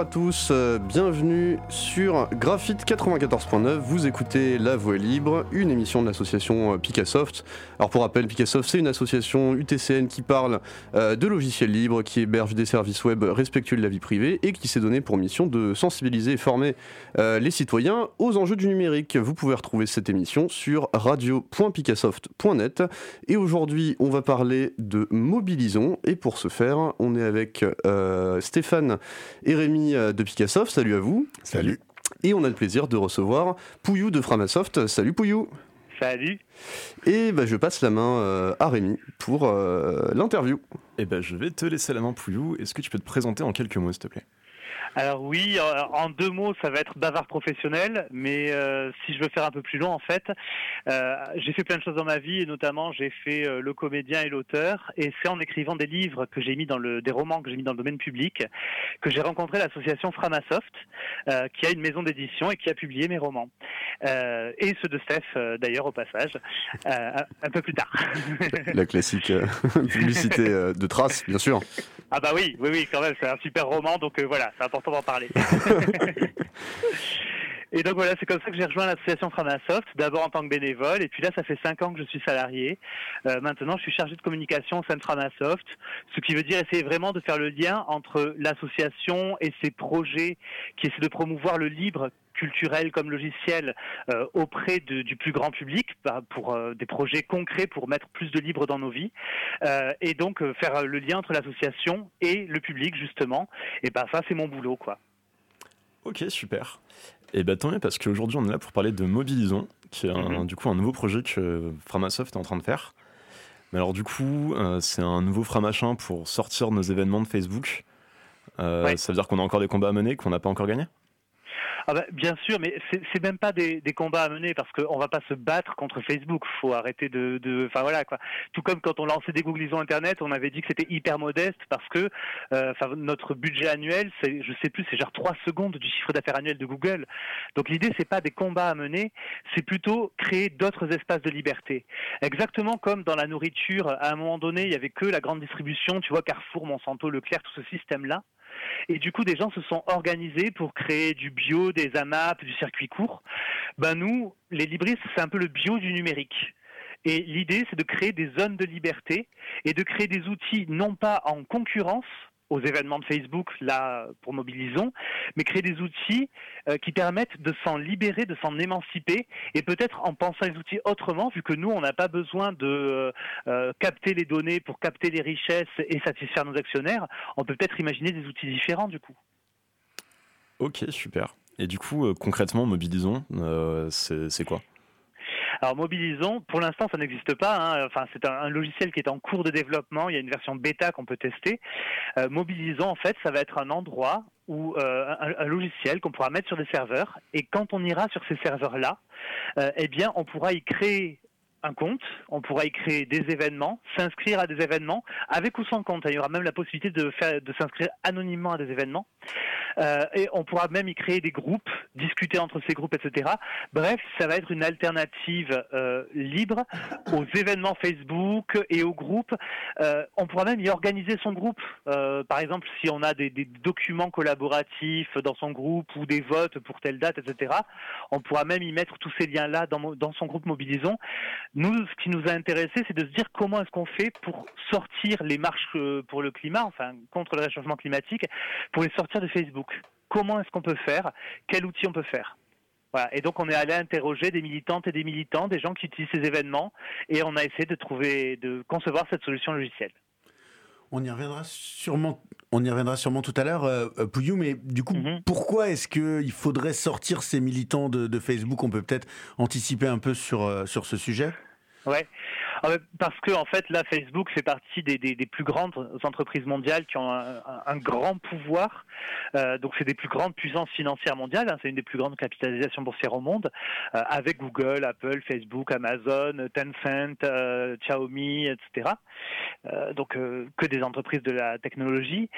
À tous, euh, bienvenue sur Graphite 94.9. Vous écoutez La Voix Libre, une émission de l'association euh, Picassoft. Alors pour rappel, Picassoft c'est une association UTCN qui parle euh, de logiciels libres, qui héberge des services web respectueux de la vie privée et qui s'est donné pour mission de sensibiliser et former les citoyens aux enjeux du numérique. Vous pouvez retrouver cette émission sur radio.picassoft.net et aujourd'hui on va parler de Mobilisons et pour ce faire on est avec Stéphane et Rémi euh, de Picassoft. Salut à vous. Salut. Et on a le plaisir de recevoir Pouillou de Framasoft. Salut Pouillou. Salut. Et bah, je passe la main euh, à Rémi pour euh, l'interview. Et eh ben je vais te laisser la main Pouillou. Est-ce que tu peux te présenter en quelques mots s'il te plaît? Alors oui, en deux mots, ça va être bavard professionnel, mais euh, si je veux faire un peu plus long, en fait, euh, j'ai fait plein de choses dans ma vie, et notamment j'ai fait euh, le comédien et l'auteur, et c'est en écrivant des livres que j'ai mis dans le, des romans que j'ai mis dans le domaine public, que j'ai rencontré l'association Framasoft, qui a une maison d'édition et qui a publié mes romans, et ceux de Steph d'ailleurs au passage, un peu plus tard. La classique publicité de traces, bien sûr. Ah bah oui, oui, oui, quand même, c'est un super roman, donc voilà, c'est important important d'en parler. Et donc voilà, c'est comme ça que j'ai rejoint l'association Framasoft, d'abord en tant que bénévole, et puis là, ça fait cinq ans que je suis salarié. Euh, maintenant, je suis chargé de communication au sein de Framasoft, ce qui veut dire essayer vraiment de faire le lien entre l'association et ses projets qui essaient de promouvoir le libre culturel comme logiciel euh, auprès du plus grand public bah, pour euh, des projets concrets pour mettre plus de libre dans nos vies et donc faire le lien entre l'association et le public justement et ben ça c'est mon boulot quoi. Ok super. Et bah tant mieux parce qu'aujourd'hui on est là pour parler de Mobilisons, qui est un, mhm. du coup un nouveau projet que Framasoft est en train de faire. Mais alors du coup euh, c'est un nouveau Framachin pour sortir nos événements de Facebook. Euh, ça veut dire qu'on a encore des combats à mener qu'on n'a pas encore gagnés? Ah bah, bien sûr, mais c'est même pas des, combats à mener parce qu'on va pas se battre contre Facebook. Faut arrêter de, enfin voilà quoi. Tout comme quand on lançait des googlisons internet, on avait dit que c'était hyper modeste parce que, euh, notre budget annuel, c'est, je sais plus, c'est genre 3 secondes du chiffre d'affaires annuel de Google. Donc l'idée c'est pas des combats à mener, c'est plutôt créer d'autres espaces de liberté. Exactement comme dans la nourriture, à un moment donné, il y avait que la grande distribution, tu vois, Carrefour, Monsanto, Leclerc, tout ce système là. Et du coup, des gens se sont organisés pour créer du bio, des AMAP, du circuit court. Ben nous, les libristes, c'est un peu le bio du numérique. Et l'idée, c'est de créer des zones de liberté et de créer des outils non pas en concurrence, aux événements de Facebook, là, pour Mobilisons, mais créer des outils euh, qui permettent de s'en libérer, de s'en émanciper, et peut-être en pensant les outils autrement, vu que nous, on n'a pas besoin de euh, euh, capter les données pour capter les richesses et satisfaire nos actionnaires, on peut peut-être imaginer des outils différents, du coup. Ok, super. Et du coup, concrètement, Mobilisons, c'est quoi? Alors Mobilisons, pour l'instant, ça n'existe pas. Hein. Enfin, c'est un, logiciel qui est en cours de développement. Il y a une version bêta qu'on peut tester. Euh, Mobilisons, en fait, ça va être un endroit ou euh, un, logiciel qu'on pourra mettre sur des serveurs. Et quand on ira sur ces serveurs-là, euh, eh bien, on pourra y créer un compte, on pourra y créer des événements, s'inscrire à des événements, avec ou sans compte. Il y aura même la possibilité de, faire, de s'inscrire anonymement à des événements. Euh, et on pourra même y créer des groupes, discuter entre ces groupes, etc. Bref, ça va être une alternative euh, libre aux événements Facebook et aux groupes. Euh, on pourra même y organiser son groupe. par exemple, si on a des, documents collaboratifs dans son groupe ou des votes pour telle date, etc. On pourra même y mettre tous ces liens-là dans, dans son groupe Mobilisons. Nous, ce qui nous a intéressé, c'est de se dire comment est-ce qu'on fait pour sortir les marches pour le climat, enfin contre le réchauffement climatique, pour les sortir de Facebook. Comment est-ce qu'on peut faire? Quel outil on peut faire? Voilà. Et donc on est allé interroger des militantes et des militants, des gens qui utilisent ces événements, et on a essayé de trouver, de concevoir cette solution logicielle. On y reviendra sûrement. On y reviendra sûrement tout à l'heure, euh, euh, Pouillou, mais du coup, mhm. pourquoi est-ce qu'il faudrait sortir ces militants de, Facebook? On peut peut-être anticiper un peu sur, euh, sur ce sujet Ouais. Ah parce que en fait, là, Facebook fait partie des, plus grandes entreprises mondiales qui ont un, grand pouvoir. Euh, donc, c'est des plus grandes puissances financières mondiales. Hein, c'est une des plus grandes capitalisations boursières au monde, euh, avec Google, Apple, Facebook, Amazon, Tencent, euh, Xiaomi, etc. Donc, que des entreprises de la technologie.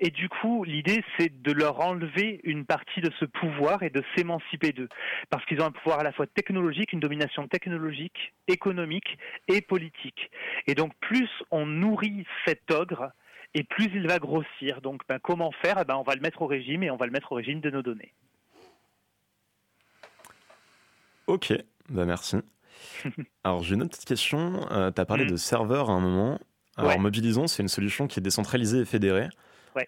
et du coup, l'idée, c'est de leur enlever une partie de ce pouvoir et de s'émanciper d'eux, parce qu'ils ont un pouvoir à la fois technologique, une domination technologique, économique et politique. Et donc plus on nourrit cet ogre, et plus il va grossir. Donc ben, comment faire? Eh ben, On va le mettre au régime et on va le mettre au régime de nos données. Ok, bah merci. Alors j'ai une autre petite question. Euh, tu as parlé mm. de serveur à un moment. Alors Mobilisons, c'est une solution qui est décentralisée et fédérée.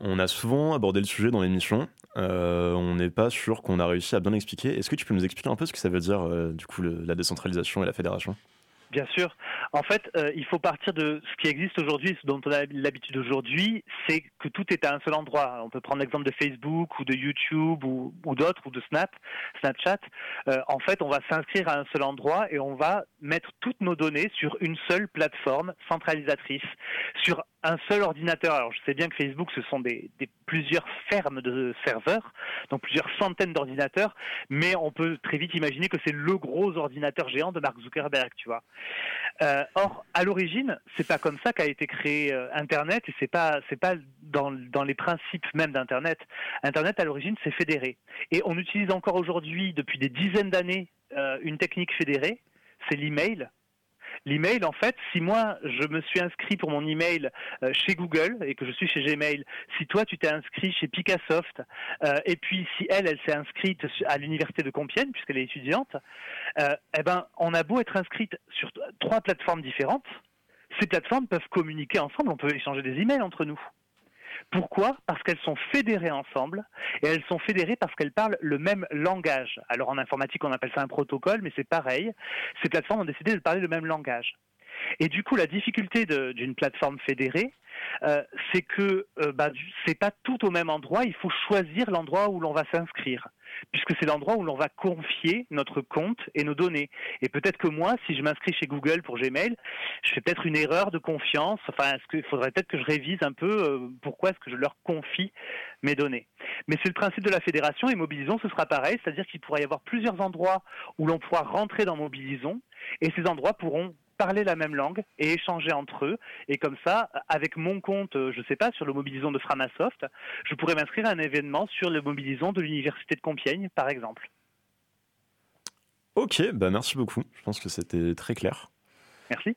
On a souvent abordé le sujet dans l'émission. Euh, on n'est pas sûr qu'on a réussi à bien expliquer. Est-ce que tu peux nous expliquer un peu ce que ça veut dire, euh, du coup, la décentralisation et la fédération? Bien sûr. En fait, euh, il faut partir de ce qui existe aujourd'hui, ce dont on a l'habitude aujourd'hui, c'est que tout est à un seul endroit. On peut prendre l'exemple de Facebook ou de YouTube ou, d'autres, ou de Snap, Snapchat. Euh, en fait, on va s'inscrire à un seul endroit et on va mettre toutes nos données sur une seule plateforme centralisatrice, sur un seul ordinateur. Alors je sais bien que Facebook, ce sont des, plusieurs fermes de serveurs, donc plusieurs centaines d'ordinateurs, mais on peut très vite imaginer que c'est le gros ordinateur géant de Mark Zuckerberg, tu vois. Euh, or, à l'origine, c'est pas comme ça qu'a été créé euh, Internet, et c'est pas c'est pas dans, dans les principes même d'Internet. Internet à l'origine, c'est fédéré, et on utilise encore aujourd'hui, depuis des dizaines d'années, euh, une technique fédérée, c'est l'email L'email, en fait, si moi je me suis inscrit pour mon email euh, chez Google et que je suis chez Gmail, si toi tu t'es inscrit chez Picassoft euh, et puis si elle, elle s'est inscrite à l'université de Compiègne puisqu'elle est étudiante, euh, eh ben on a beau être inscrite sur trois plateformes différentes, ces plateformes peuvent communiquer ensemble, on peut échanger des emails entre nous. Pourquoi Parce qu'elles sont fédérées ensemble et elles sont fédérées parce qu'elles parlent le même langage. Alors en informatique, on appelle ça un protocole, mais c'est pareil. Ces plateformes ont décidé de parler le même langage. Et du coup, la difficulté d'une plateforme fédérée, euh, c'est que euh, bah, c'est pas tout au même endroit. Il faut choisir l'endroit où l'on va s'inscrire puisque c'est l'endroit où l'on va confier notre compte et nos données. Et peut-être que moi, si je m'inscris chez Google pour Gmail, je fais peut-être une erreur de confiance. Enfin, il faudrait peut-être que je révise un peu euh, pourquoi est-ce que je leur confie mes données? Mais c'est le principe de la fédération et Mobilisons, ce sera pareil, c'est-à-dire qu'il pourra y avoir plusieurs endroits où l'on pourra rentrer dans Mobilisons et ces endroits pourront parler la même langue et échanger entre eux. Et comme ça, avec mon compte, euh, je ne sais pas, sur le Mobilison de Framasoft, je pourrais m'inscrire à un événement sur le Mobilison de l'Université de Compiègne, par exemple. Ok, bah merci beaucoup. Je pense que c'était très clair. Merci.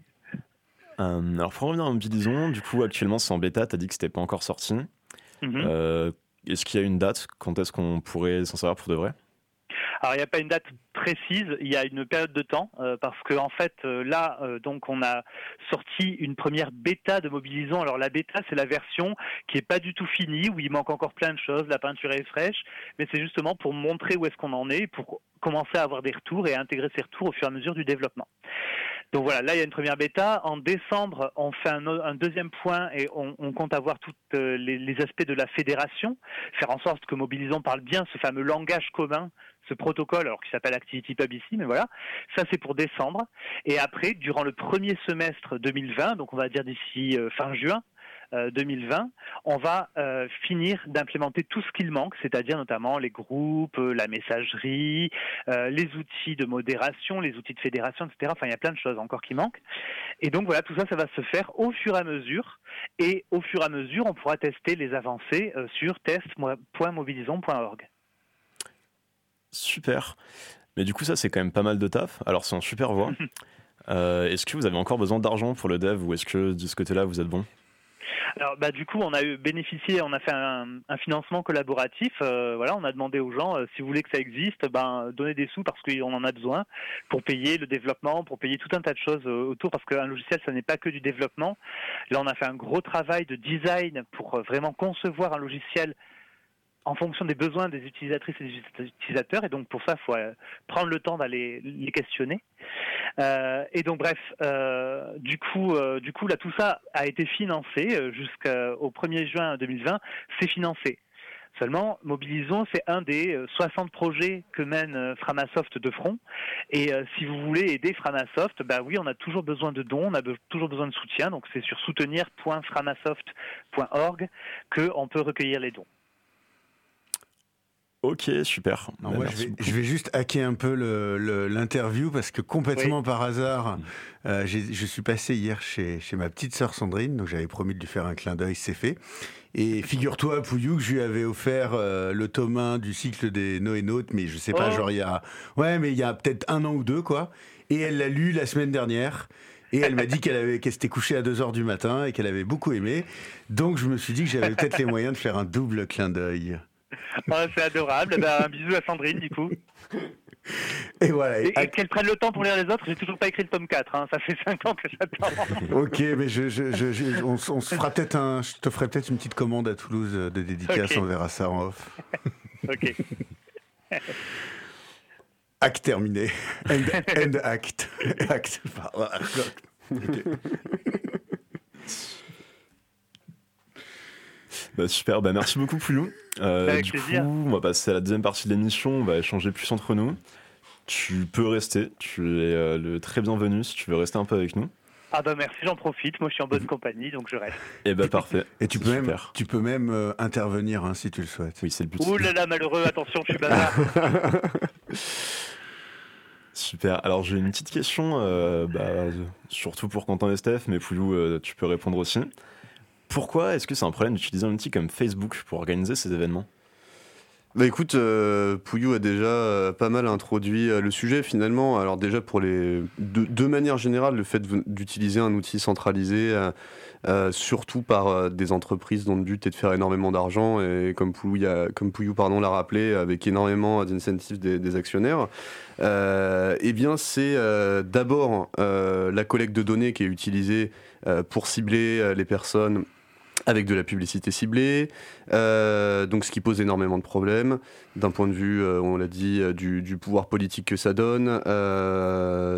Euh, alors pour revenir à Mobilison, du coup actuellement c'est en bêta, tu as dit que c'était pas encore sorti. Mhm. Euh, est-ce qu'il y a une date? Quand est-ce qu'on pourrait s'en savoir pour de vrai? Alors il n'y a pas une date précise, il y a une période de temps euh, parce que en fait euh, là euh, donc on a sorti une première bêta de Mobilisons. Alors la bêta c'est la version qui est pas du tout finie où il manque encore plein de choses, la peinture est fraîche, mais c'est justement pour montrer où est-ce qu'on en est, pour commencer à avoir des retours et à intégrer ces retours au fur et à mesure du développement. Donc voilà, là il y a une première bêta. En décembre, on fait un, deuxième point et on, compte avoir tous les, les, aspects de la fédération, faire en sorte que Mobilisons parle bien ce fameux langage commun ce protocole, alors qui s'appelle ActivityPub ici, mais voilà, ça c'est pour décembre. Et après, durant le premier semestre 2020, donc on va dire d'ici euh, fin juin, 2020, euh, on va euh, finir d'implémenter tout ce qu'il manque, c'est-à-dire notamment les groupes, la messagerie, les outils de modération, les outils de fédération, etc. Enfin, il y a plein de choses encore qui manquent. Et donc voilà, tout ça, ça va se faire au fur et à mesure. Et au fur et à mesure, on pourra tester les avancées sur test.mobilisons.org. Super. Mais du coup, ça, c'est quand même pas mal de taf. Alors, c'est en super voie. Euh, est-ce que vous avez encore besoin d'argent pour le dev ou est-ce que de ce côté-là, vous êtes bon? Alors, bah, du coup, on a eu bénéficié, on a fait un, financement collaboratif. Euh, voilà, on a demandé aux gens, euh, si vous voulez que ça existe, ben, donnez des sous parce qu'on en a besoin pour payer le développement, pour payer tout un tas de choses autour, parce qu'un logiciel, ça n'est pas que du développement. Là, on a fait un gros travail de design pour vraiment concevoir un logiciel en fonction des besoins des utilisatrices et des utilisateurs. Et donc pour ça, il faut euh, prendre le temps d'aller les questionner. Euh, et donc bref, euh, du coup, du coup là tout ça a été financé jusqu'au 1er juin 2020. C'est financé. Seulement, Mobilisons, c'est un des 60 projets que mène Framasoft de front. Et si vous voulez aider Framasoft, bah oui, on a toujours besoin de dons, on a toujours besoin de soutien. Donc c'est sur soutenir.framasoft.org qu'on peut recueillir les dons. Ok, super. Bah, je, vais, juste hacker un peu l'interview parce que complètement par hasard, euh, je suis passé hier chez, chez ma petite sœur Sandrine, donc j'avais promis de lui faire un clin d'œil, c'est fait. Et figure-toi, Pouillou, que je lui avais offert euh, le tome 1 du cycle des Noénautes, mais je sais pas, oh. genre il y a, ouais, mais il y a peut-être un an ou deux, quoi. Et elle l'a lu la semaine dernière. Et elle m'a dit qu'elle avait, qu'elle s'était couchée à 2h du matin et qu'elle avait beaucoup aimé. Donc je me suis dit que j'avais peut-être les moyens de faire un double clin d'œil. Oh, c'est adorable. Ben, un bisou à Sandrine, du coup. Et voilà. Et, qu'elle prenne le temps pour lire les autres. J'ai toujours pas écrit le tome 4. Hein. Ça fait 5 ans que j'attends. ok, mais je, je, je, on, se fera peut-être un. Je te ferai peut-être une petite commande à Toulouse de dédicace. On verra ça en off. ok. Acte terminé. End, end act. act. Bah, super, bah, merci beaucoup Pouillou. Euh, du coup, on va passer à la deuxième partie de l'émission, on va échanger plus entre nous. Tu peux rester, tu es euh, le très bienvenu si tu veux rester un peu avec nous. Ah bah merci, j'en profite, moi je suis en bonne compagnie donc je reste. Et eh bah parfait. Et tu peux, même, tu peux même euh, intervenir hein, si tu le souhaites. Oui, c'est le but. Ouh là là, malheureux, attention, je suis bazar. Super. Alors j'ai une petite question, bah, surtout pour Quentin et Steph, mais Poulou, tu peux répondre aussi. Pourquoi est-ce que c'est un problème d'utiliser un outil comme Facebook pour organiser ces événements? Bah écoute, euh, Pouillou a déjà euh, pas mal introduit euh, le sujet finalement. Alors déjà pour les de, manière générale, le fait d'utiliser un outil centralisé, surtout par des entreprises dont le but est de faire énormément d'argent et comme Pouillou, l'a rappelé, avec énormément d'incentives des, des, actionnaires, eh bien c'est d'abord la collecte de données qui est utilisée pour cibler les personnes avec de la publicité ciblée, euh, donc ce qui pose énormément de problèmes d'un point de vue, euh, on l'a dit, euh, du, pouvoir politique que ça donne,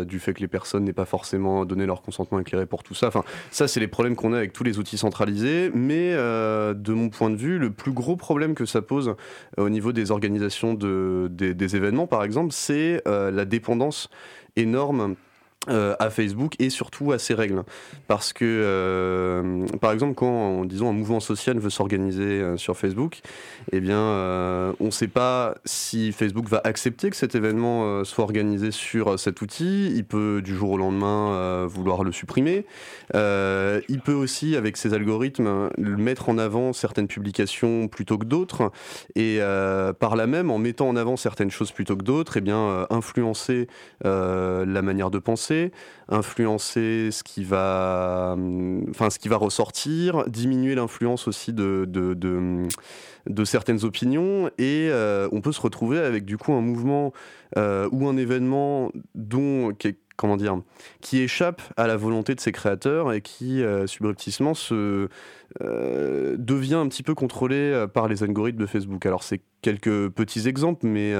du fait que les personnes n'aient pas forcément donné leur consentement éclairé pour tout ça. Enfin, ça, c'est les problèmes qu'on a avec tous les outils centralisés. Mais de mon point de vue, le plus gros problème que ça pose au niveau des organisations de, des événements, par exemple, c'est la dépendance énorme euh, à Facebook et surtout à ses règles. Parce que, euh, par exemple, quand disons, un mouvement social veut s'organiser euh, sur Facebook, eh bien, on ne sait pas si Facebook va accepter que cet événement soit organisé sur cet outil. Il peut du jour au lendemain vouloir le supprimer. il peut aussi, avec ses algorithmes, mettre en avant certaines publications plutôt que d'autres. Et par là même, en mettant en avant certaines choses plutôt que d'autres, eh bien, influencer la manière de penser influencer ce qui va, enfin, ce qui va ressortir, diminuer l'influence aussi de, de, de, certaines opinions, et euh, on peut se retrouver avec du coup un mouvement euh, ou un événement dont comment dire, qui échappe à la volonté de ses créateurs et qui euh, subrepticement se euh, devient un petit peu contrôlé par les algorithmes de Facebook. Alors c'est quelques petits exemples, mais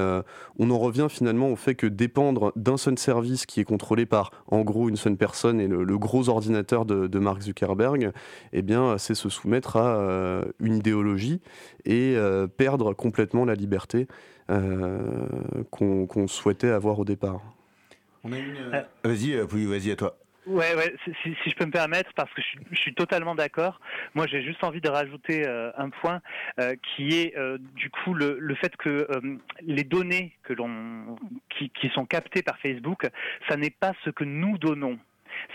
on en revient finalement au fait que dépendre d'un seul service qui est contrôlé par en gros une seule personne et le, gros ordinateur de, Mark Zuckerberg, eh bien c'est se soumettre à une idéologie et perdre complètement la liberté qu'on souhaitait avoir au départ. Euh, vas-y, euh, vas-y à toi. Ouais, ouais si, je peux me permettre, parce que je, suis totalement d'accord. Moi, j'ai juste envie de rajouter euh, un point qui est du coup le, le fait que les données que l'on qui, qui, sont captées par Facebook, ça n'est pas ce que nous donnons.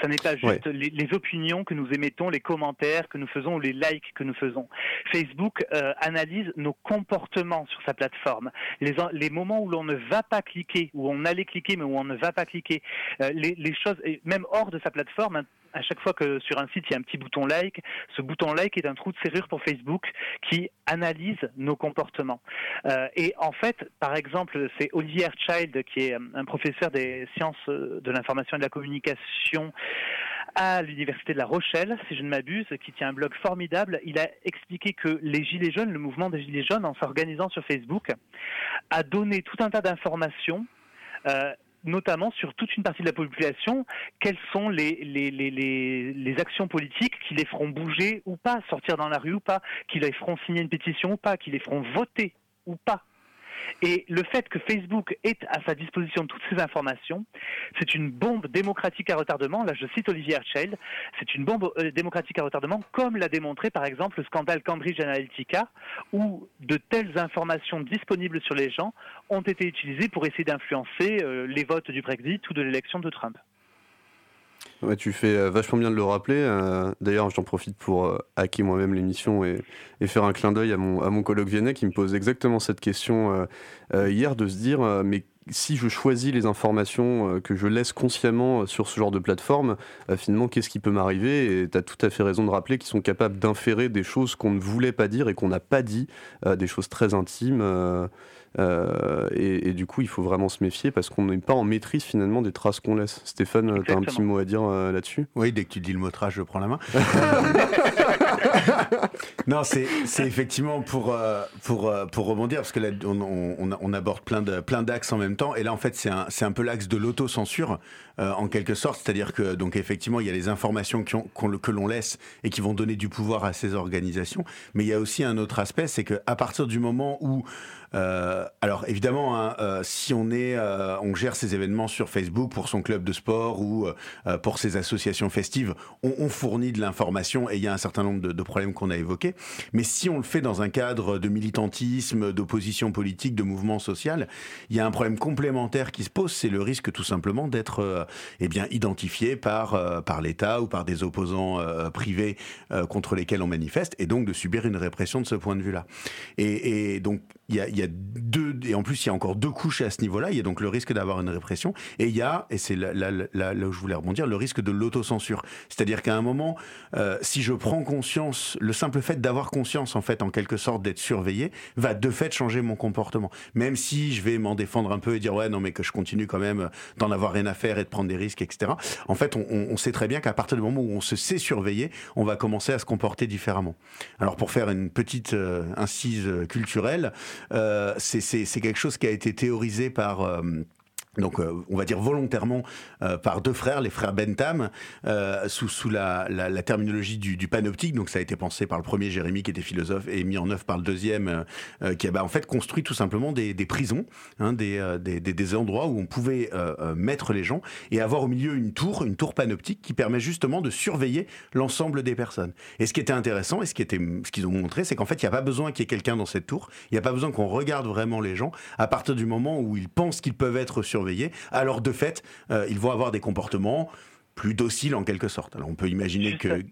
Ça n'est pas juste les, opinions que nous émettons, les commentaires que nous faisons ou les likes que nous faisons. Facebook euh, analyse nos comportements sur sa plateforme, les, les moments où l'on ne va pas cliquer, où on allait cliquer mais où on ne va pas cliquer, euh, les, les, choses, même hors de sa plateforme, à chaque fois que sur un site il y a un petit bouton like, ce bouton like est un trou de serrure pour Facebook qui analyse nos comportements. Euh, et en fait, par exemple, c'est Olivier Child qui est un professeur des sciences de l'information et de la communication à l'université de La Rochelle, si je ne m'abuse, qui tient un blog formidable. Il a expliqué que les Gilets jaunes, le mouvement des Gilets jaunes, en s'organisant sur Facebook, a donné tout un tas d'informations euh, notamment sur toute une partie de la population, quelles sont les, actions politiques qui les feront bouger ou pas, sortir dans la rue ou pas, qui les feront signer une pétition ou pas, qui les feront voter ou pas. Et le fait que Facebook ait à sa disposition toutes ces informations, c'est une bombe démocratique à retardement. Là, je cite Olivier Herschel, c'est une bombe euh, démocratique à retardement, comme l'a démontré par exemple le scandale Cambridge Analytica, où de telles informations disponibles sur les gens ont été utilisées pour essayer d'influencer euh, les votes du Brexit ou de l'élection de Trump. Tu fais euh, vachement bien de le rappeler. Euh, d'ailleurs, j'en profite pour euh, hacker moi-même l'émission et, faire un clin d'œil à mon, à mon colloque Viennet qui me pose exactement cette question hier de se dire mais si je choisis les informations que je laisse consciemment sur ce genre de plateforme, finalement, qu'est-ce qui peut m'arriver? Et tu as tout à fait raison de rappeler qu'ils sont capables d'inférer des choses qu'on ne voulait pas dire et qu'on n'a pas dit, des choses très intimes. Euh, et, du coup, il faut vraiment se méfier parce qu'on n'est pas en maîtrise finalement des traces qu'on laisse. Stéphane, tu as un petit mot à dire euh, là-dessus? Oui, dès que tu dis le mot trace, je prends la main. non, c'est effectivement pour, euh, pour, pour rebondir, parce que là, on, on, aborde plein d'axes plein en même temps. Et là, en fait, c'est un, un peu l'axe de l'autocensure, en quelque sorte. C'est-à-dire que, donc, effectivement, il y a les informations qui ont, que l'on laisse et qui vont donner du pouvoir à ces organisations. Mais il y a aussi un autre aspect, c'est qu'à partir du moment où euh, alors évidemment, hein, euh, si on est, euh, on gère ces événements sur Facebook pour son club de sport ou pour ses associations festives, on, fournit de l'information et il y a un certain nombre de, problèmes qu'on a évoqués. Mais si on le fait dans un cadre de militantisme, d'opposition politique, de mouvement social, il y a un problème complémentaire qui se pose, c'est le risque tout simplement d'être eh bien identifié par par l'État ou par des opposants privés contre lesquels on manifeste et donc de subir une répression de ce point de vue-là. Et, et donc il y a, y a, deux, et en plus il y a encore deux couches à ce niveau-là. Il y a donc le risque d'avoir une répression, et il y a, et c'est là, là, là, où je voulais rebondir, le risque de l'autocensure. C'est-à-dire qu'à un moment, euh, si je prends conscience, le simple fait d'avoir conscience, en fait, en quelque sorte, d'être surveillé, va de fait changer mon comportement. Même si je vais m'en défendre un peu et dire ouais non mais que je continue quand même d'en avoir rien à faire et de prendre des risques, etc. En fait, on, on sait très bien qu'à partir du moment où on se sait surveiller, on va commencer à se comporter différemment. Alors pour faire une petite euh, incise culturelle. Euh, c'est quelque chose qui a été théorisé par euh, donc euh, on va dire volontairement euh, par deux frères, les frères Bentham, euh, sous, la, terminologie du, panoptique. Donc ça a été pensé par le premier Jérémie qui était philosophe et mis en œuvre par le deuxième qui a bah, en fait construit tout simplement des, prisons, hein, des, endroits où on pouvait mettre les gens et avoir au milieu une tour, une tour panoptique qui permet justement de surveiller l'ensemble des personnes. Et ce qui était intéressant et ce ce qu'ils ont montré, c'est qu'en fait il n'y a pas besoin qu'il y ait quelqu'un dans cette tour, il n'y a pas besoin qu'on regarde vraiment les gens à partir du moment où ils pensent qu'ils peuvent être alors de fait, euh, ils vont avoir des comportements plus dociles en quelque sorte. Alors on peut imaginer que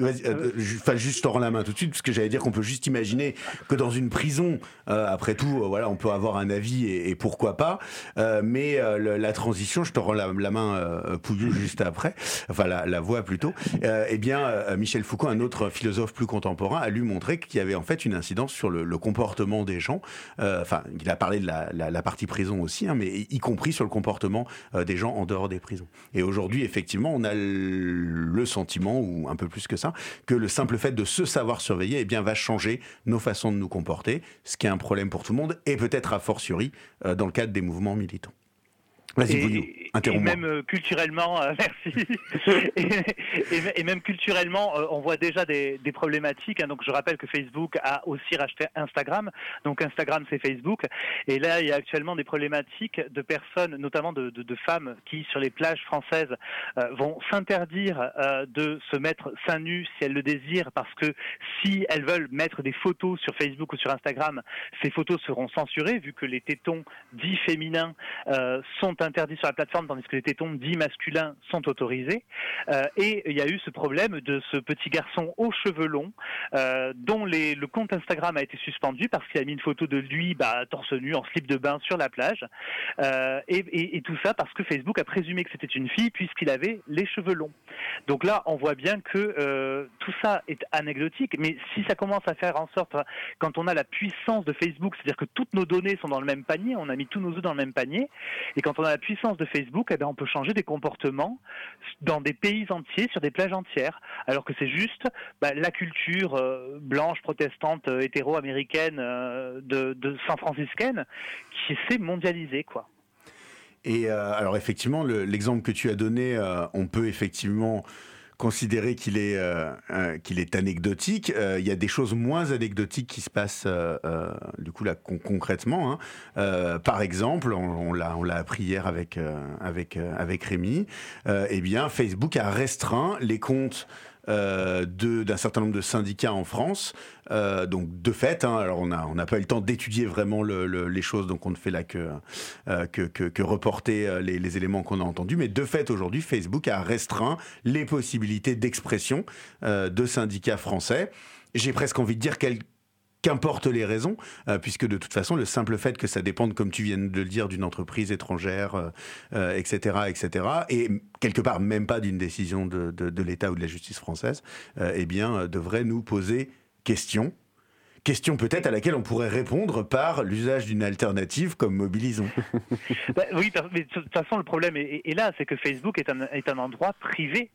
enfin, juste, je te rends la main tout de suite, parce que j'allais dire qu'on peut juste imaginer que dans une prison, euh, après tout, euh, voilà, on peut avoir un avis et, pourquoi pas. mais la transition, je te rends la, main pouillou juste après, enfin la, la voix plutôt. eh bien, Michel Foucault, un autre philosophe plus contemporain, a lui montré qu'il y avait en fait une incidence sur le, comportement des gens. Enfin, il a parlé de la, la partie prison aussi, hein, mais y compris sur le comportement des gens en dehors des prisons. Et aujourd'hui, effectivement, on a le sentiment, ou un peu plus que que le simple fait de se savoir surveiller eh va changer nos façons de nous comporter, ce qui est un problème pour tout le monde, et peut-être a fortiori euh, dans le cadre des mouvements militants. Vas-y, et, même euh, culturellement, euh, merci. et, même culturellement, euh, on voit déjà des, problématiques. Hein. Donc, je rappelle que Facebook a aussi racheté Instagram. Donc, Instagram, c'est Facebook. Et là, il y a actuellement des problématiques de personnes, notamment de, femmes, qui sur les plages françaises vont s'interdire de se mettre seins nus si elles le désirent, parce que si elles veulent mettre des photos sur Facebook ou sur Instagram, ces photos seront censurées vu que les tétons dits féminins sont interdits sur la plateforme, tandis que les tétons dits masculins sont autorisés. Euh, et il y a eu ce problème de ce petit garçon aux cheveux longs, euh, dont le compte Instagram a été suspendu parce qu'il a mis une photo de lui bah, torse nu en slip de bain sur la plage. Euh, et, et, tout ça parce que Facebook a présumé que c'était une fille puisqu'il avait les cheveux longs. Donc là, on voit bien que tout ça est anecdotique, mais si ça commence à faire en sorte, quand on a la puissance de Facebook, c'est-à-dire que toutes nos données sont dans le même panier, on a mis tous nos œufs dans le même panier, et quand on a la puissance de Facebook, eh bien, on peut changer des comportements dans des pays entiers, sur des plages entières, alors que c'est juste bah, la culture euh, blanche, protestante, euh, hétéro-américaine euh, de, San Franciscaine qui s'est mondialisée, quoi. Et alors effectivement, l'exemple que tu as donné, on peut effectivement considérer qu'il est, euh, euh, qu'il est anecdotique. Euh, il y a des choses moins anecdotiques qui se passent du coup là concrètement. Hein. par exemple, on, on l'a appris hier avec avec avec Rémi. eh bien, Facebook a restreint les comptes euh, d'un certain nombre de syndicats en France. Euh, donc de fait, hein, alors on n'a a pas eu le temps d'étudier vraiment le, les choses, donc on ne fait là que, euh, que, reporter les, les éléments qu'on a entendus. Mais de fait, aujourd'hui, Facebook a restreint les possibilités d'expression de syndicats français. J'ai presque envie de dire quel qu'importe les raisons, puisque de toute façon, le simple fait que ça dépende, comme tu viens de le dire, d'une entreprise étrangère, etc., etc., et quelque part même pas d'une décision de, l'État ou de la justice française, eh bien, devrait nous poser question Question peut-être à laquelle on pourrait répondre par l'usage d'une alternative comme Mobilisons. Bah oui, mais de toute façon, le problème est, là, c'est que Facebook est un endroit privé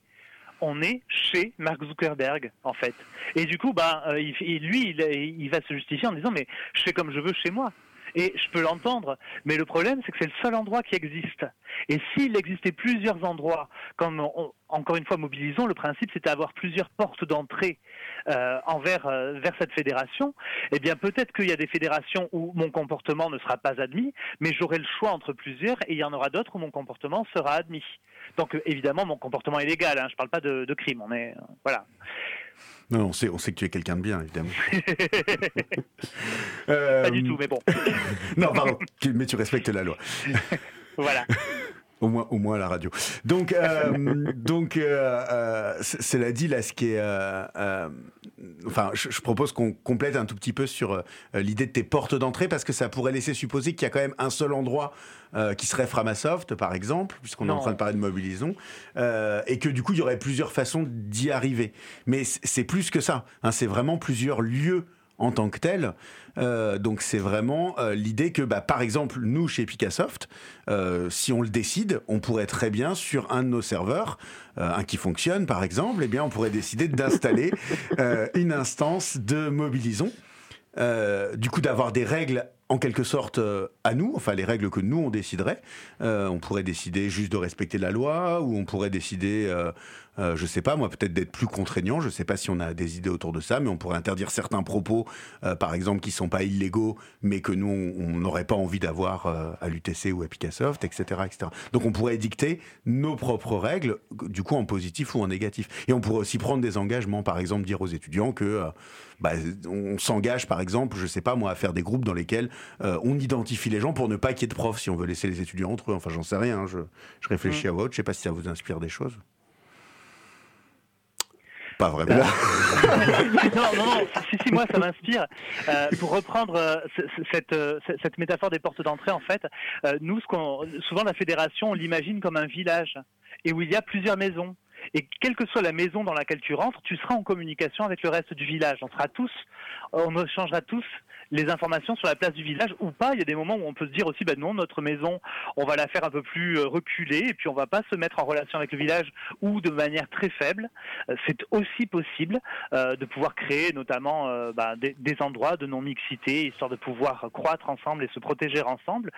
on est chez Mark Zuckerberg en fait. Et du coup, bah, euh, lui, il, il, va se justifier en disant mais je fais comme je veux chez moi. Et je peux l'entendre, mais le problème, c'est que c'est le seul endroit qui existe. Et s'il existait plusieurs endroits, comme encore une fois mobilisons, le principe c'était d'avoir plusieurs portes d'entrée euh, envers euh, vers cette fédération. Eh bien, peut-être qu'il y a des fédérations où mon comportement ne sera pas admis, mais j'aurai le choix entre plusieurs, et il y en aura d'autres où mon comportement sera admis. Donc, évidemment, mon comportement est légal. Hein, je ne parle pas de, de crime. On est voilà. Non, on sait, on sait que tu es quelqu'un de bien, évidemment. Pas du tout, mais bon. non, pardon, mais tu respectes la loi. voilà. Au moins, au moins à la radio. Donc, euh, donc, euh, euh, cela dit, là, ce qui est, enfin, je, propose qu'on complète un tout petit peu sur l'idée de tes portes d'entrée parce que ça pourrait laisser supposer qu'il y a quand même un seul endroit qui serait Framasoft, par exemple, puisqu'on est en train de parler de Mobilisons, et que du coup, il y aurait plusieurs façons d'y arriver. Mais c'est plus que ça. Hein, c'est vraiment plusieurs lieux en tant que tel. Euh, donc c'est vraiment euh, l'idée que, bah, par exemple, nous chez Picassoft, euh, si on le décide, on pourrait très bien sur un de nos serveurs, un qui fonctionne par exemple, eh bien on pourrait décider d'installer une instance de Mobilisons. du coup, d'avoir des règles en quelque sorte à nous, enfin les règles que nous on déciderait. on pourrait décider juste de respecter la loi, ou on pourrait décider euh, je sais pas, moi, peut-être d'être plus contraignant. Je sais pas si on a des idées autour de ça, mais on pourrait interdire certains propos, euh, par exemple, qui sont pas illégaux, mais que nous, on n'aurait pas envie d'avoir euh, à l'UTC ou à Picassoft, etc., etc. Donc, on pourrait dicter nos propres règles, du coup, en positif ou en négatif. Et on pourrait aussi prendre des engagements, par exemple, dire aux étudiants que bah, on s'engage, par exemple, je sais pas moi, à faire des groupes dans lesquels on identifie les gens pour ne pas qu'il y ait de profs, si on veut laisser les étudiants entre eux. Enfin, j'en sais rien. Hein, je, je, réfléchis mmh. à autre. Je sais pas si ça vous inspire des choses. Pas vraiment. non, non, non, si, si, moi ça m'inspire. Euh, pour reprendre euh, cette, euh, cette, métaphore des portes d'entrée, en fait, nous, souvent la fédération, on l'imagine comme un village et où il y a plusieurs maisons. Et quelle que soit la maison dans laquelle tu rentres, tu seras en communication avec le reste du village. On sera tous, on échangera tous les informations sur la place du village ou pas. Il y a des moments où on peut se dire aussi, ben non, notre maison, on va la faire un peu plus euh, reculée et puis on va pas se mettre en relation avec le village ou de manière très faible. Euh, c'est aussi possible euh, de pouvoir créer notamment ben, des, endroits de non-mixité, histoire de pouvoir croître ensemble et se protéger ensemble.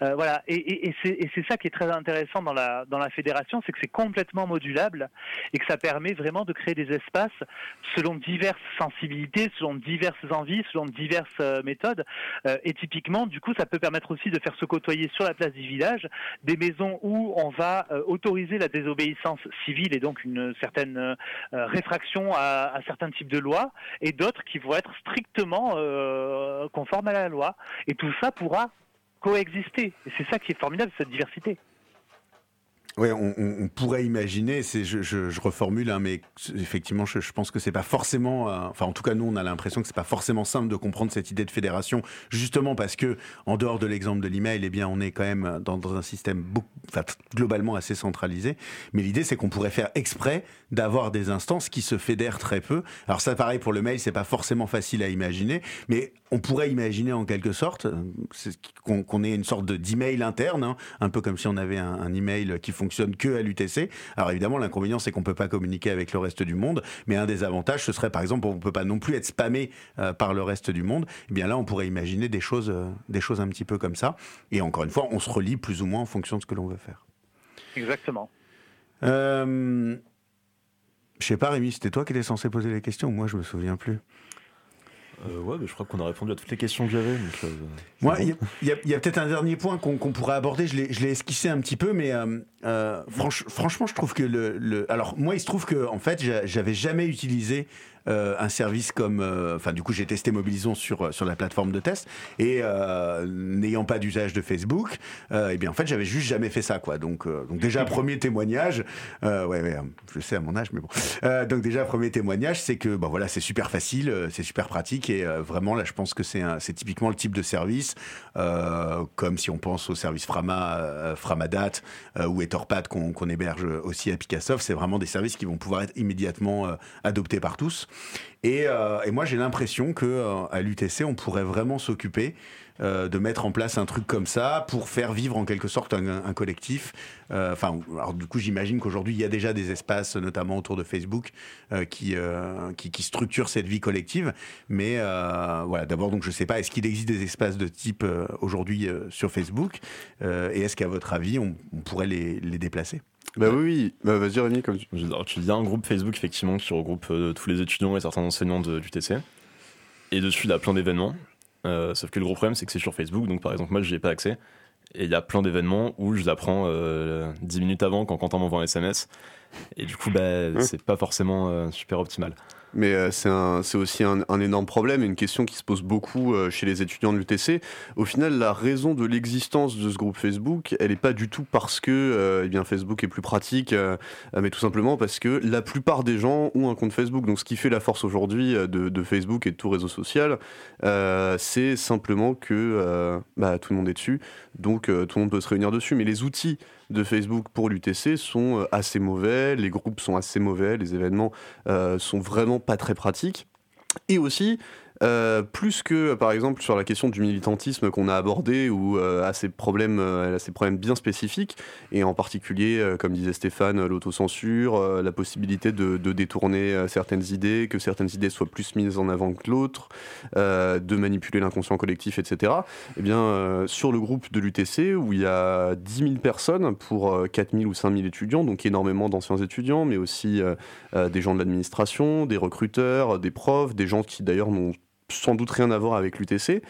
voilà, et, c'est ça qui est très intéressant dans la, dans la fédération, c'est que c'est complètement modulable et que ça permet vraiment de créer des espaces selon diverses sensibilités, selon diverses envies, selon diverses méthode. Euh, et typiquement, du coup, ça peut permettre aussi de faire se côtoyer sur la place du village des maisons où on va euh, autoriser la désobéissance civile et donc une certaine réfraction à, à, certains types de lois, et d'autres qui vont être strictement conformes à la loi. Et tout ça pourra coexister. Et c'est ça qui est formidable, cette diversité. Oui, on, pourrait imaginer, c'est, je, reformule, hein, mais effectivement, je, pense que c'est pas forcément, euh, enfin en tout cas nous, on a l'impression que c'est pas forcément simple de comprendre cette idée de fédération, justement parce que en dehors de l'exemple de l'email, eh bien, on est quand même dans, un système globalement assez centralisé. Mais l'idée, c'est qu'on pourrait faire exprès d'avoir des instances qui se fédèrent très peu. Alors ça, pareil pour le mail, c'est pas forcément facile à imaginer, mais on pourrait imaginer en quelque sorte qu'on, ait une sorte de d'email interne, hein, un peu comme si on avait un, un email qui fonctionne que à l'UTC. Alors évidemment, l'inconvénient, c'est qu'on peut pas communiquer avec le reste du monde, mais un des avantages, ce serait par exemple, on peut pas non plus être spammé euh, par le reste du monde. Et eh bien là, on pourrait imaginer des choses, euh, des choses un petit peu comme ça. Et encore une fois, on se relie plus ou moins en fonction de ce que l'on veut faire. Exactement. Euh, je sais pas, Rémi, c'était toi qui étais censé poser les questions. Moi, je me souviens plus. Euh, ouais, je crois qu'on a répondu à toutes les questions que j'avais. Moi, il y a, peut-être un dernier point qu'on pourrait aborder. Je l'ai esquissé un petit peu, mais euh, franchement, je trouve que le, le, Alors, moi, il se trouve que, en fait, j'avais jamais utilisé euh, un service comme, euh, enfin du coup j'ai testé Mobilisons sur euh, sur la plateforme de test et n'ayant pas d'usage de Facebook, eh bien en fait j'avais juste jamais fait ça quoi. Donc donc déjà premier témoignage, ouais, ouais je sais à mon âge mais bon. donc déjà premier témoignage c'est que bon voilà c'est super facile, c'est super pratique et vraiment là je pense que c'est c'est typiquement le type de service comme si on pense au service Frama, Framadat ou Etherpad qu'on héberge aussi à Picassoft, c'est vraiment des services qui vont pouvoir être immédiatement adoptés par tous. Euh, et, moi, j'ai l'impression que euh, à l'UTC, on pourrait vraiment s'occuper euh, de mettre en place un truc comme ça pour faire vivre en quelque sorte un, collectif. Enfin, alors du coup, j'imagine qu'aujourd'hui, il y a déjà des espaces, notamment autour de Facebook, qui, qui, structurent cette vie collective. Mais voilà, d'abord, donc, je sais pas, est-ce qu'il existe des espaces de type aujourd'hui sur Facebook? Et est-ce qu'à votre avis, on, pourrait les déplacer? Bah oui, oui. Bah, vas-y Rémi, comme tu... tu dis un groupe Facebook effectivement qui regroupe euh, tous les étudiants et certains enseignants de l'UTC. Et dessus il y a plein d'événements. Euh, sauf que le gros problème c'est que c'est sur Facebook, donc par exemple moi je n'y ai pas accès. Et il y a plein d'événements où je l'apprends euh, 10 minutes avant quand Quentin m'envoie un SMS. Et du coup bah, hein c'est pas forcément euh, super optimal. Mais euh, c'est aussi un, énorme problème et une question qui se pose beaucoup euh, chez les étudiants de l'UTC. Au final, la raison de l'existence de ce groupe Facebook, elle n'est pas du tout parce que euh, eh bien, Facebook est plus pratique, mais tout simplement parce que la plupart des gens ont un compte Facebook. Donc ce qui fait la force aujourd'hui de, Facebook et de tout réseau social, c'est simplement que bah, tout le monde est dessus, donc tout le monde peut se réunir dessus. Mais les outils de Facebook pour l'UTC sont euh, assez mauvais, les groupes sont assez mauvais, les événements euh, sont vraiment pas très pratiques. Et aussi, euh, plus que par exemple sur la question du militantisme qu'on a abordé ou euh, à ces problèmes, euh, à ces problèmes bien spécifiques et en particulier, comme disait Stéphane, l'autocensure, la possibilité de, détourner certaines idées, que certaines idées soient plus mises en avant que l'autre, de manipuler l'inconscient collectif, etc. Eh bien, sur le groupe de l'UTC où il y a 10 000 personnes pour 4 000 ou 5 000 étudiants, donc énormément d'anciens étudiants, mais aussi des gens de l'administration, des recruteurs, des profs, des gens qui d'ailleurs n'ont sans doute rien à voir avec l'UTC,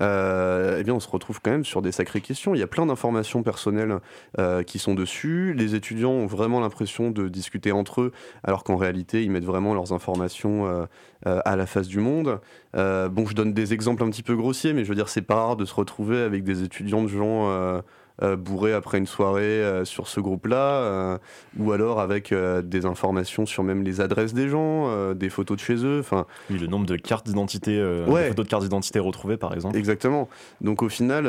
euh, eh bien on se retrouve quand même sur des sacrées questions. Il y a plein d'informations personnelles euh, qui sont dessus. Les étudiants ont vraiment l'impression de discuter entre eux, alors qu'en réalité, ils mettent vraiment leurs informations euh, à la face du monde. bon, je donne des exemples un petit peu grossiers, mais je veux dire, c'est pas rare de se retrouver avec des étudiants de gens bourré après une soirée euh, sur ce groupe-là, euh, ou alors avec des informations sur même les adresses des gens, des photos de chez eux. Enfin, oui, le nombre de cartes d'identité, ouais. photos de cartes d'identité retrouvées par exemple. Exactement. Donc au final,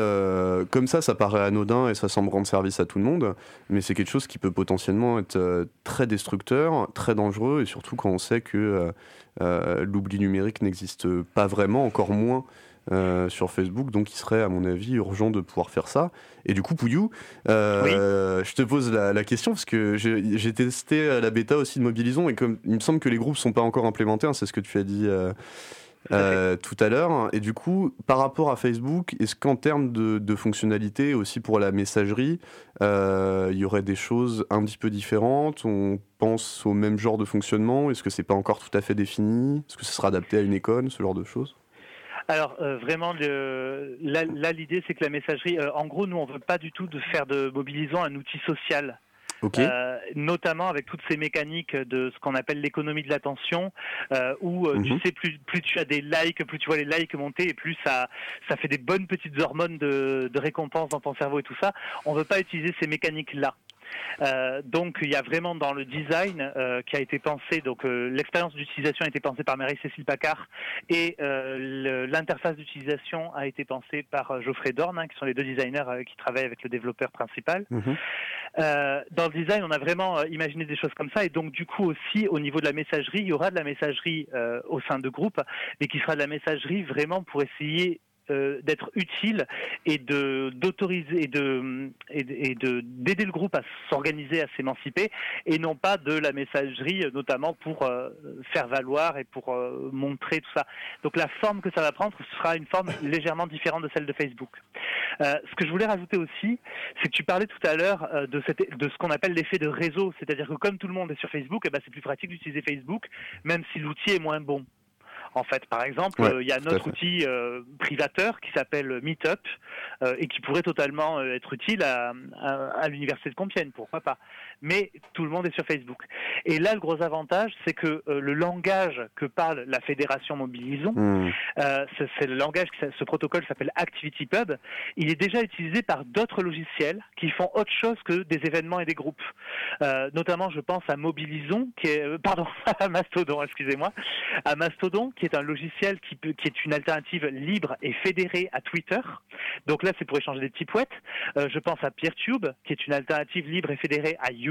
comme ça, ça paraît anodin et ça semble rendre service à tout le monde, mais c'est quelque chose qui peut potentiellement être très destructeur, très dangereux, et surtout quand on sait que l'oubli numérique n'existe pas vraiment, encore moins euh, sur Facebook, donc il serait à mon avis urgent de pouvoir faire ça. Et du coup, Pouillou, euh, je te pose la, question parce que j'ai testé la bêta aussi de Mobilisons et comme il me semble que les groupes sont pas encore implémentés, hein, c'est ce que tu as dit. Euh, tout à l'heure. Et du coup, par rapport à Facebook, est-ce qu'en termes de, de fonctionnalités, aussi pour la messagerie, il y aurait des choses un petit peu différentes? On pense au même genre de fonctionnement? Est-ce que c'est pas encore tout à fait défini? Est-ce que ce sera adapté à une école, ce genre de choses? Alors euh, vraiment, le, là, l'idée c'est que la messagerie, euh, en gros, nous on veut pas du tout de faire de mobilisant un outil social. Euh, notamment avec toutes ces mécaniques de ce qu'on appelle l'économie de l'attention, où tu mhm. sais plus, plus tu as des likes, plus tu vois les likes monter, et plus ça ça fait des bonnes petites hormones de, de récompense dans ton cerveau et tout ça. On veut pas utiliser ces mécaniques là. Euh, donc il y a vraiment dans le design euh, qui a été pensé, donc euh, l'expérience d'utilisation a été pensée par Marie-Cécile Pacard et l'interface d'utilisation a été pensée par Geoffrey Dorn, hein, qui sont les deux designers qui travaillent avec le développeur principal. Mhm. dans le design, on a vraiment imaginé des choses comme ça et donc du coup aussi au niveau de la messagerie, il y aura de la messagerie au sein de groupes, mais qui sera de la messagerie vraiment pour essayer euh, d'être utile et de d'autoriser et de et de d'aider le groupe à s'organiser, à s'émanciper, et non pas de la messagerie, notamment pour euh, faire valoir et pour euh, montrer tout ça. Donc la forme que ça va prendre sera une forme légèrement différente de celle de Facebook. ce que je voulais rajouter aussi, c'est que tu parlais tout à l'heure de, cette, de ce qu'on appelle l'effet de réseau, c'est-à-dire que comme tout le monde est sur Facebook, eh ben c'est plus pratique d'utiliser Facebook, même si l'outil est moins bon. En fait, par exemple, il y a notre outil privateur qui s'appelle Meetup et qui pourrait totalement être utile à, à l'université de Compiègne, pourquoi pas. Mais tout le monde est sur Facebook. Et là, le gros avantage, c'est que le langage que parle la fédération Mobilisons, hmm. c'est le langage, ce protocole s'appelle ActivityPub. Il est déjà utilisé par d'autres logiciels qui font autre chose que des événements et des groupes. Euh, notamment, je pense à Mobilisons, qui est, euh, pardon, à Mastodon, excusez-moi, à Mastodon, qui est un logiciel qui, peut, qui est une alternative libre et fédérée à Twitter. Donc là, c'est pour échanger des petits poètes. Euh, je pense à PeerTube, qui est une alternative libre et fédérée à YouTube.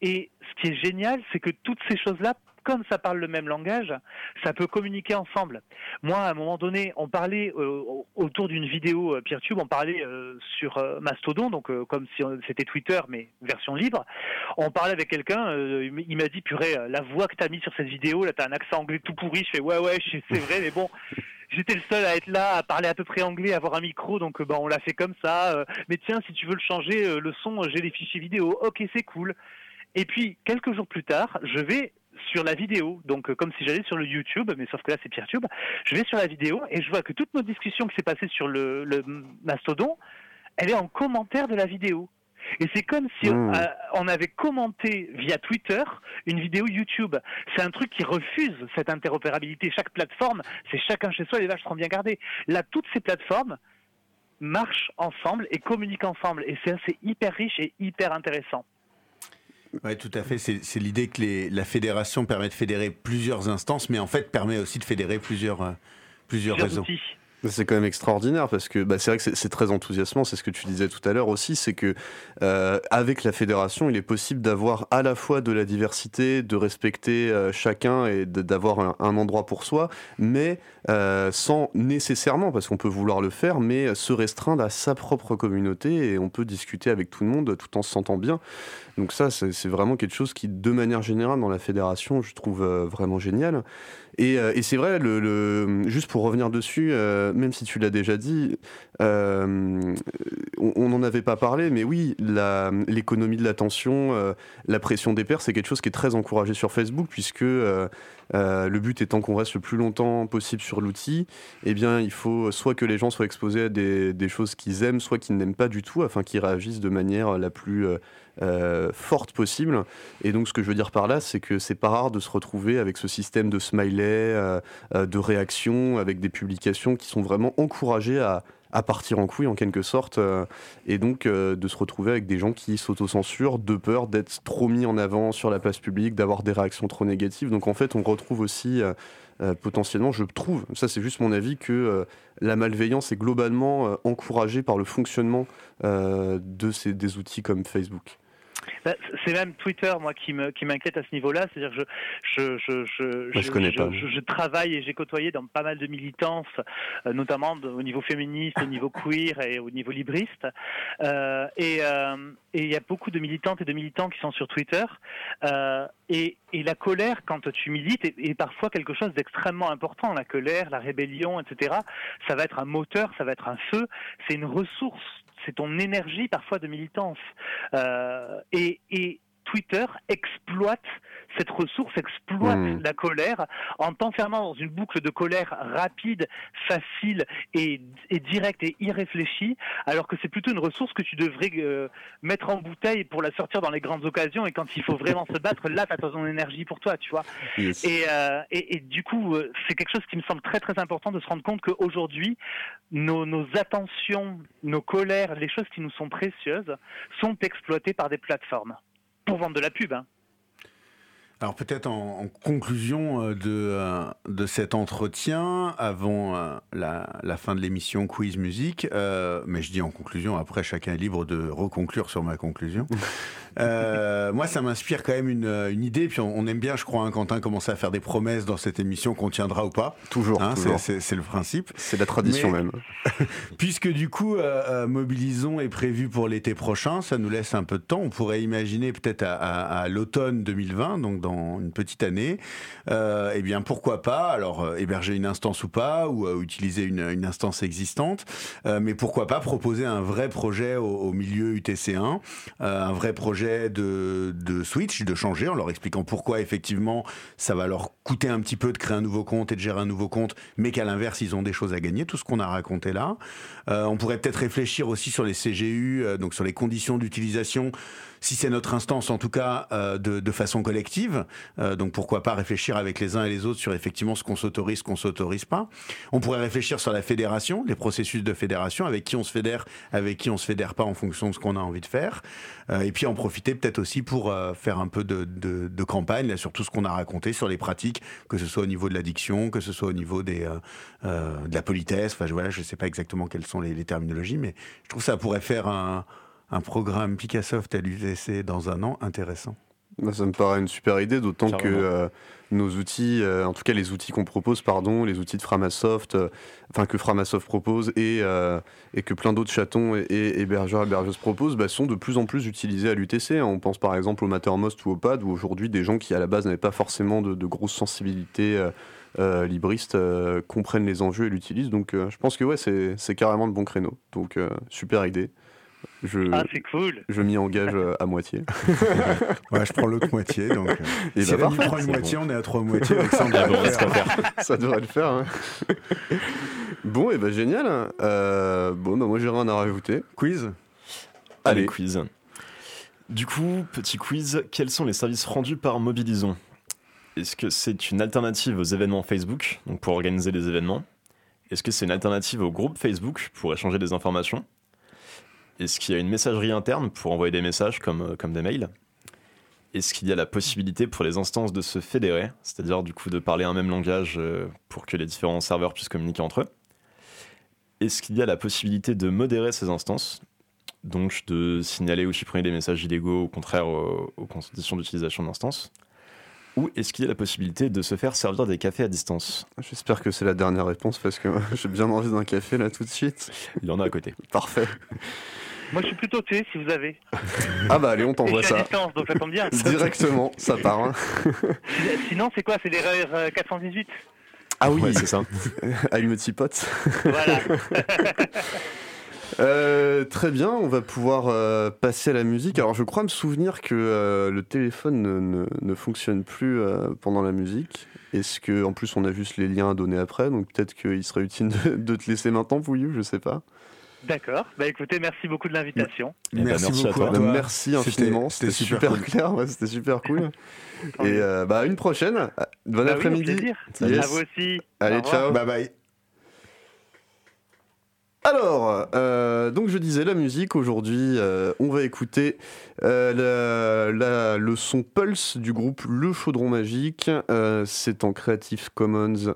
Et ce qui est génial, c'est que toutes ces choses-là comme ça parle le même langage, ça peut communiquer ensemble. Moi, à un moment donné, on parlait euh, autour d'une vidéo euh, PeerTube, on parlait euh, sur Mastodon, donc comme si c'était Twitter, mais version libre. On parlait avec quelqu'un, il m'a dit, purée, la voix que t'as mis sur cette vidéo, là, t'as un accent anglais tout pourri. Je fais, ouais, ouais, c'est vrai, mais bon j'étais le seul à être là, à parler à peu près anglais, à avoir un micro, donc ben, on l'a fait comme ça. mais tiens, si tu veux le changer, le son, j'ai les fichiers vidéo. Ok, c'est cool. Et puis, quelques jours plus tard, je vais sur la vidéo, donc euh, comme si j'allais sur le YouTube, mais sauf que là c'est PeerTube, je vais sur la vidéo et je vois que toute notre discussion qui s'est passée sur le, Mastodon, elle est en commentaire de la vidéo. Et c'est comme si hmm. euh, on, avait commenté via Twitter une vidéo YouTube. C'est un truc qui refuse cette interopérabilité. Chaque plateforme, c'est chacun chez soi, les vaches seront bien gardées. Là, toutes ces plateformes marchent ensemble et communiquent ensemble. Et c'est hyper riche et hyper intéressant. Oui, tout à fait. C'est l'idée que les, la fédération permet de fédérer plusieurs instances, mais en fait permet aussi de fédérer plusieurs, euh, plusieurs, réseaux. C'est quand même extraordinaire parce que bah, c'est vrai que c'est très enthousiasmant, c'est ce que tu disais tout à l'heure aussi, c'est que euh, avec la fédération, il est possible d'avoir à la fois de la diversité, de respecter euh, chacun et d'avoir un, endroit pour soi, mais euh, sans nécessairement, parce qu'on peut vouloir le faire, mais se restreindre à sa propre communauté et on peut discuter avec tout le monde tout en se sentant bien. Donc ça, c'est vraiment quelque chose qui, de manière générale, dans la fédération, je trouve vraiment génial. Euh, et, c'est vrai, juste pour revenir dessus, euh, même si tu l'as déjà dit, euh, on n'en avait pas parlé, mais oui, l'économie de l'attention, la pression des pairs, c'est quelque chose qui est très encouragé sur Facebook, puisque le but étant qu'on reste le plus longtemps possible sur l'outil, eh bien, il faut soit que les gens soient exposés à des choses qu'ils aiment, soit qu'ils n'aiment pas du tout, afin qu'ils réagissent de manière la plus euh, forte possible. Et donc, ce que je veux dire par là, c'est que c'est pas rare de se retrouver avec ce système de smiley, euh, euh, de réaction, avec des publications qui sont vraiment encouragées à, à partir en couille en quelque sorte, et donc de se retrouver avec des gens qui s'autocensurent de peur d'être trop mis en avant sur la place publique, d'avoir des réactions trop négatives. Donc en fait, on retrouve aussi potentiellement, je trouve, ça c'est juste mon avis, que la malveillance est globalement encouragée par le fonctionnement de ces, des outils comme Facebook. Bah, c'est même Twitter, moi, qui me qui m'inquiète à ce niveau-là. C'est-à-dire que je je je je, je, je, travaille et j'ai côtoyé dans pas mal de militances, euh, notamment au niveau féministe, au niveau queer et au niveau libriste. Euh, et euh, et il y a beaucoup de militantes et de militants qui sont sur Twitter. Et, et la colère, quand tu milites, est, est parfois quelque chose d'extrêmement important. La colère, la rébellion, etc. Ça va être un moteur, ça va être un feu. C'est une ressource c'est ton énergie parfois de militance. Euh, et, et Twitter exploite cette ressource, exploite hmm. la colère en t'enfermant dans une boucle de colère rapide, facile et, directe et irréfléchie, alors que c'est plutôt une ressource que tu devrais euh, mettre en bouteille pour la sortir dans les grandes occasions et quand il faut vraiment se battre, là, tu as ton énergie pour toi, tu vois. Euh, et, et, du coup, euh, c'est quelque chose qui me semble très très important de se rendre compte qu'aujourd'hui, nos, nos attentions, nos colères, les choses qui nous sont précieuses, sont exploitées par des plateformes pour vendre de la pub. Hein. Alors peut-être en, conclusion euh, de, euh, de cet entretien, avant euh, la, fin de l'émission Quiz Musique, mais je dis en conclusion, après chacun est libre de reconclure sur ma conclusion. moi, ça m'inspire quand même une, idée, puis on, aime bien, je crois, hein, Quentin, commencer à faire des promesses dans cette émission qu'on tiendra ou pas. Toujours, hein, C'est le principe. C'est la tradition même. puisque du coup, Mobilisons est prévu pour l'été prochain, ça nous laisse un peu de temps. On pourrait imaginer peut-être à, à l'automne 2020, donc dans une petite année, euh, eh bien pourquoi pas alors euh, héberger une instance ou pas, ou euh, utiliser une, instance existante, euh, mais pourquoi pas proposer un vrai projet au, milieu UTC1, un vrai projet de, de switch, de changer, en leur expliquant pourquoi effectivement ça va leur coûter un petit peu de créer un nouveau compte et de gérer un nouveau compte, mais qu'à l'inverse ils ont des choses à gagner, tout ce qu'on a raconté là. on pourrait peut-être réfléchir aussi sur les CGU, donc sur les conditions d'utilisation si c'est notre instance en tout cas de, de, façon collective. Euh, donc pourquoi pas réfléchir avec les uns et les autres sur effectivement ce qu'on s'autorise, ce qu'on s'autorise pas. On pourrait réfléchir sur la fédération, les processus de fédération, avec qui on se fédère, avec qui on se fédère pas en fonction de ce qu'on a envie de faire. Euh, et puis en profiter peut-être aussi pour euh, faire un peu de, campagne là, sur tout ce qu'on a raconté, sur les pratiques, que ce soit au niveau de l'addiction, que ce soit au niveau de la politesse. Enfin voilà, je sais pas exactement quelles sont les, terminologies, mais je trouve ça pourrait faire un programme Picassoft à l'UTC dans un an intéressant. Bah, ça me paraît une super idée, d'autant que euh, nos outils, euh, en tout cas les outils qu'on propose, pardon, les outils de Framasoft, euh, enfin que Framasoft propose et, et que plein d'autres chatons et, et hébergeurs et hébergeuses proposent, bah, sont de plus en plus utilisés à l'UTC. On pense par exemple au Mattermost ou au PAD, où aujourd'hui des gens qui à la base n'avaient pas forcément de, de grosses sensibilités libristes comprennent les enjeux et l'utilisent. Donc je pense que ouais, c'est carrément le bon créneau. Donc super idée. Je, ah, c'est cool. Je m'y engage euh, à moitié. ouais, je prends l'autre moitié. Donc, et si bah, prend une moitié, bon. on est à trois moitiés. Ça, ah bon, ça devrait le faire. Hein. bon, et bah génial. Euh, bon, bah, moi j'ai rien à rajouter. Quiz? Allez, Allez, quiz. Du coup, petit quiz, quels sont les services rendus par Mobilisons? Est-ce que c'est une alternative aux événements Facebook, donc pour organiser les événements? Est-ce que c'est une alternative au groupe Facebook pour échanger des informations? Est-ce qu'il y a une messagerie interne pour envoyer des messages comme, euh, comme des mails? Est-ce qu'il y a la possibilité pour les instances de se fédérer, c'est-à-dire du coup de parler un même langage euh, pour que les différents serveurs puissent communiquer entre eux? Est-ce qu'il y a la possibilité de modérer ces instances? Donc de signaler ou supprimer des messages illégaux au contraire aux, aux conditions d'utilisation de l'instance? Ou est-ce qu'il y a la possibilité de se faire servir des cafés à distance? J'espère que c'est la dernière réponse parce que j'ai bien envie d'un café là tout de suite. Il y en a à côté. Parfait. Moi, je suis plutôt thé si vous avez. Ah bah allez, on t'envoie ça. À distance, donc ça tombe bien. Directement, ça part. Hein. Sinon, c'est quoi? C'est l'erreur 418 Ah oui, ouais, c'est ça. Allume-petit pote. Voilà. Euh, très bien, on va pouvoir euh, passer à la musique. Alors je crois me souvenir que euh, le téléphone ne, ne, ne fonctionne plus euh, pendant la musique. Est-ce que en plus on a juste les liens à donner après, donc peut-être qu'il serait utile de, de, te laisser maintenant, Pouillou, je sais pas. D'accord. Bah écoutez, merci beaucoup de l'invitation. Merci, merci, beaucoup à toi. Merci infiniment. C'était super, super cool. clair. Ouais, C'était super cool. Et bah une prochaine. Bon bah après-midi. Oui, yes. À vous aussi. Allez, ciao. Bye bye. Alors, euh, donc je disais la musique aujourd'hui, euh, on va écouter euh, la, la, le son Pulse du groupe Le Chaudron Magique. Euh, c'est en Creative Commons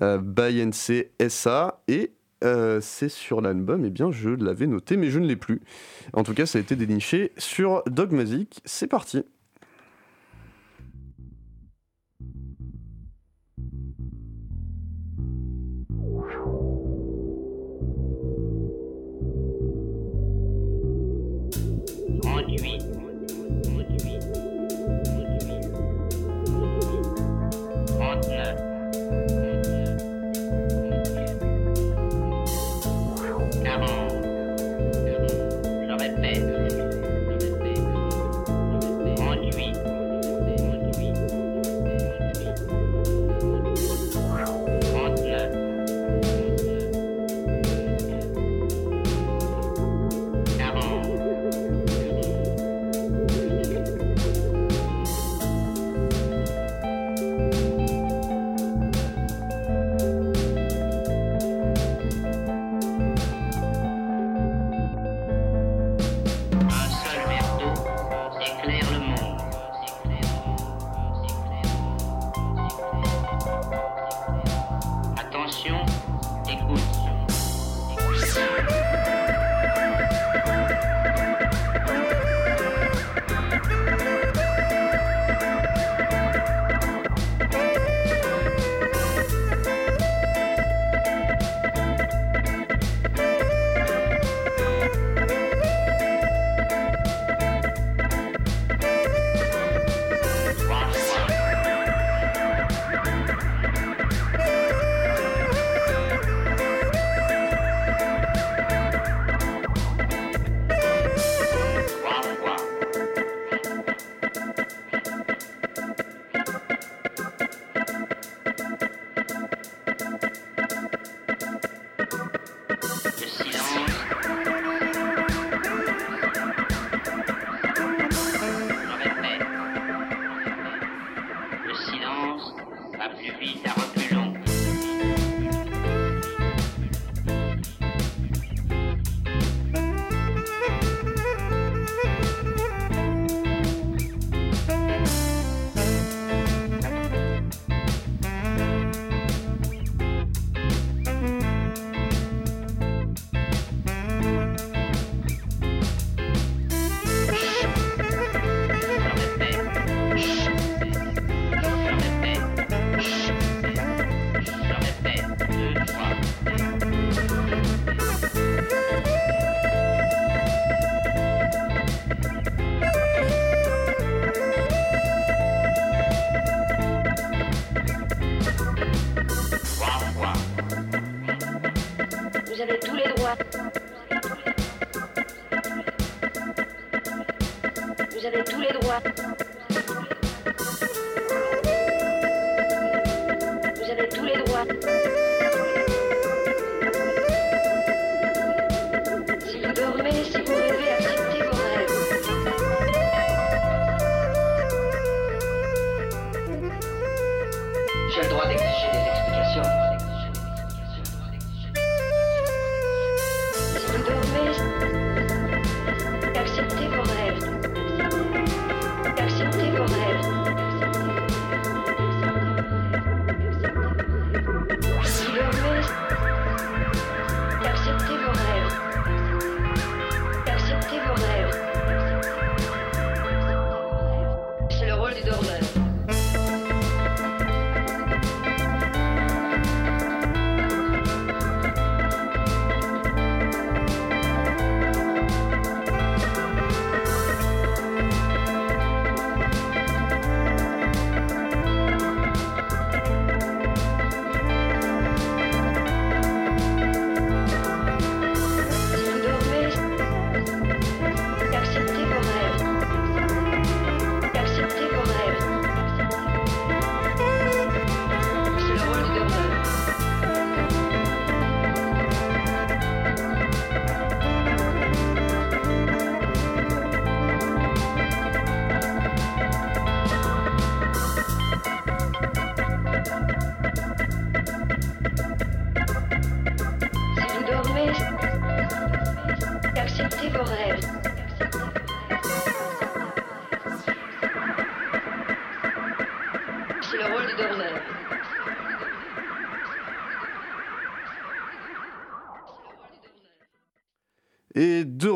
by NC SA et c'est sur l'album, et eh bien je l'avais noté mais je ne l'ai plus. En tout cas, ça a été déniché sur Dogmatic. C'est parti. émission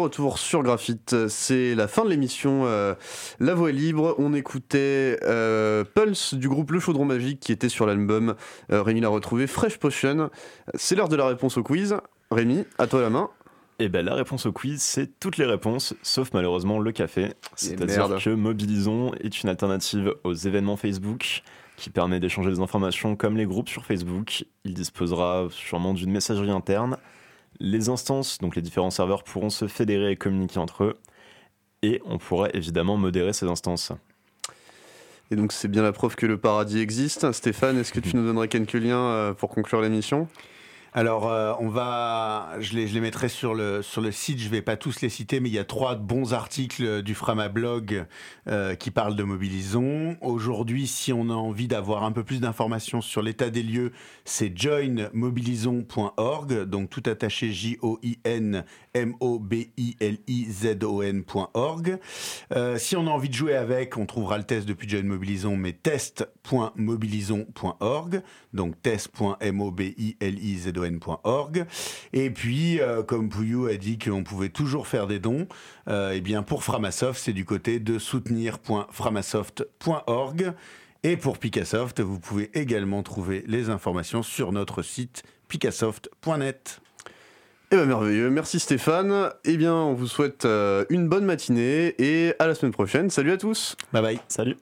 retour sur Graphite, c'est la fin de l'émission euh, La Voix est libre. On écoutait euh, Pulse du groupe Le Chaudron Magique qui était sur l'album. Euh, Rémi l'a retrouvé, Fresh Potion. C'est l'heure de la réponse au quiz. Rémi, à toi la main. Et ben la réponse au quiz, c'est toutes les réponses, sauf malheureusement le café. C'est-à-dire merde. que Mobilisons est une alternative aux événements Facebook qui permet d'échanger des informations comme les groupes sur Facebook. Il disposera sûrement d'une messagerie interne. Les instances, donc les différents serveurs, pourront se fédérer et communiquer entre eux. Et on pourra évidemment modérer ces instances. Et donc c'est bien la preuve que le paradis existe. Stéphane, est-ce que tu nous donnerais quelques liens euh, pour conclure l'émission? Alors, euh, on va, je les, mettrai sur le, site, je vais pas tous les citer, mais il y a trois bons articles du Frama Blog euh, qui parlent de Mobilisons. Aujourd'hui, si on a envie d'avoir un peu plus d'informations sur l'état des lieux, c'est joinmobilisons.org, donc tout attaché J-O-I-N-M-O-B-I-L-I-Z-O-N.org. Euh, si on a envie de jouer avec, on trouvera le test depuis Join Mobilisons, mais test.mobilisons.org, donc Et puis, euh, comme Pouillou a dit qu'on pouvait toujours faire des dons, euh, eh bien pour Framasoft, c'est du côté de soutenir.framasoft.org. Et pour Picassoft, vous pouvez également trouver les informations sur notre site picassoft.net. Eh ben merveilleux, merci Stéphane. Eh bien, on vous souhaite euh, une bonne matinée et à la semaine prochaine. Salut à tous Bye bye. Salut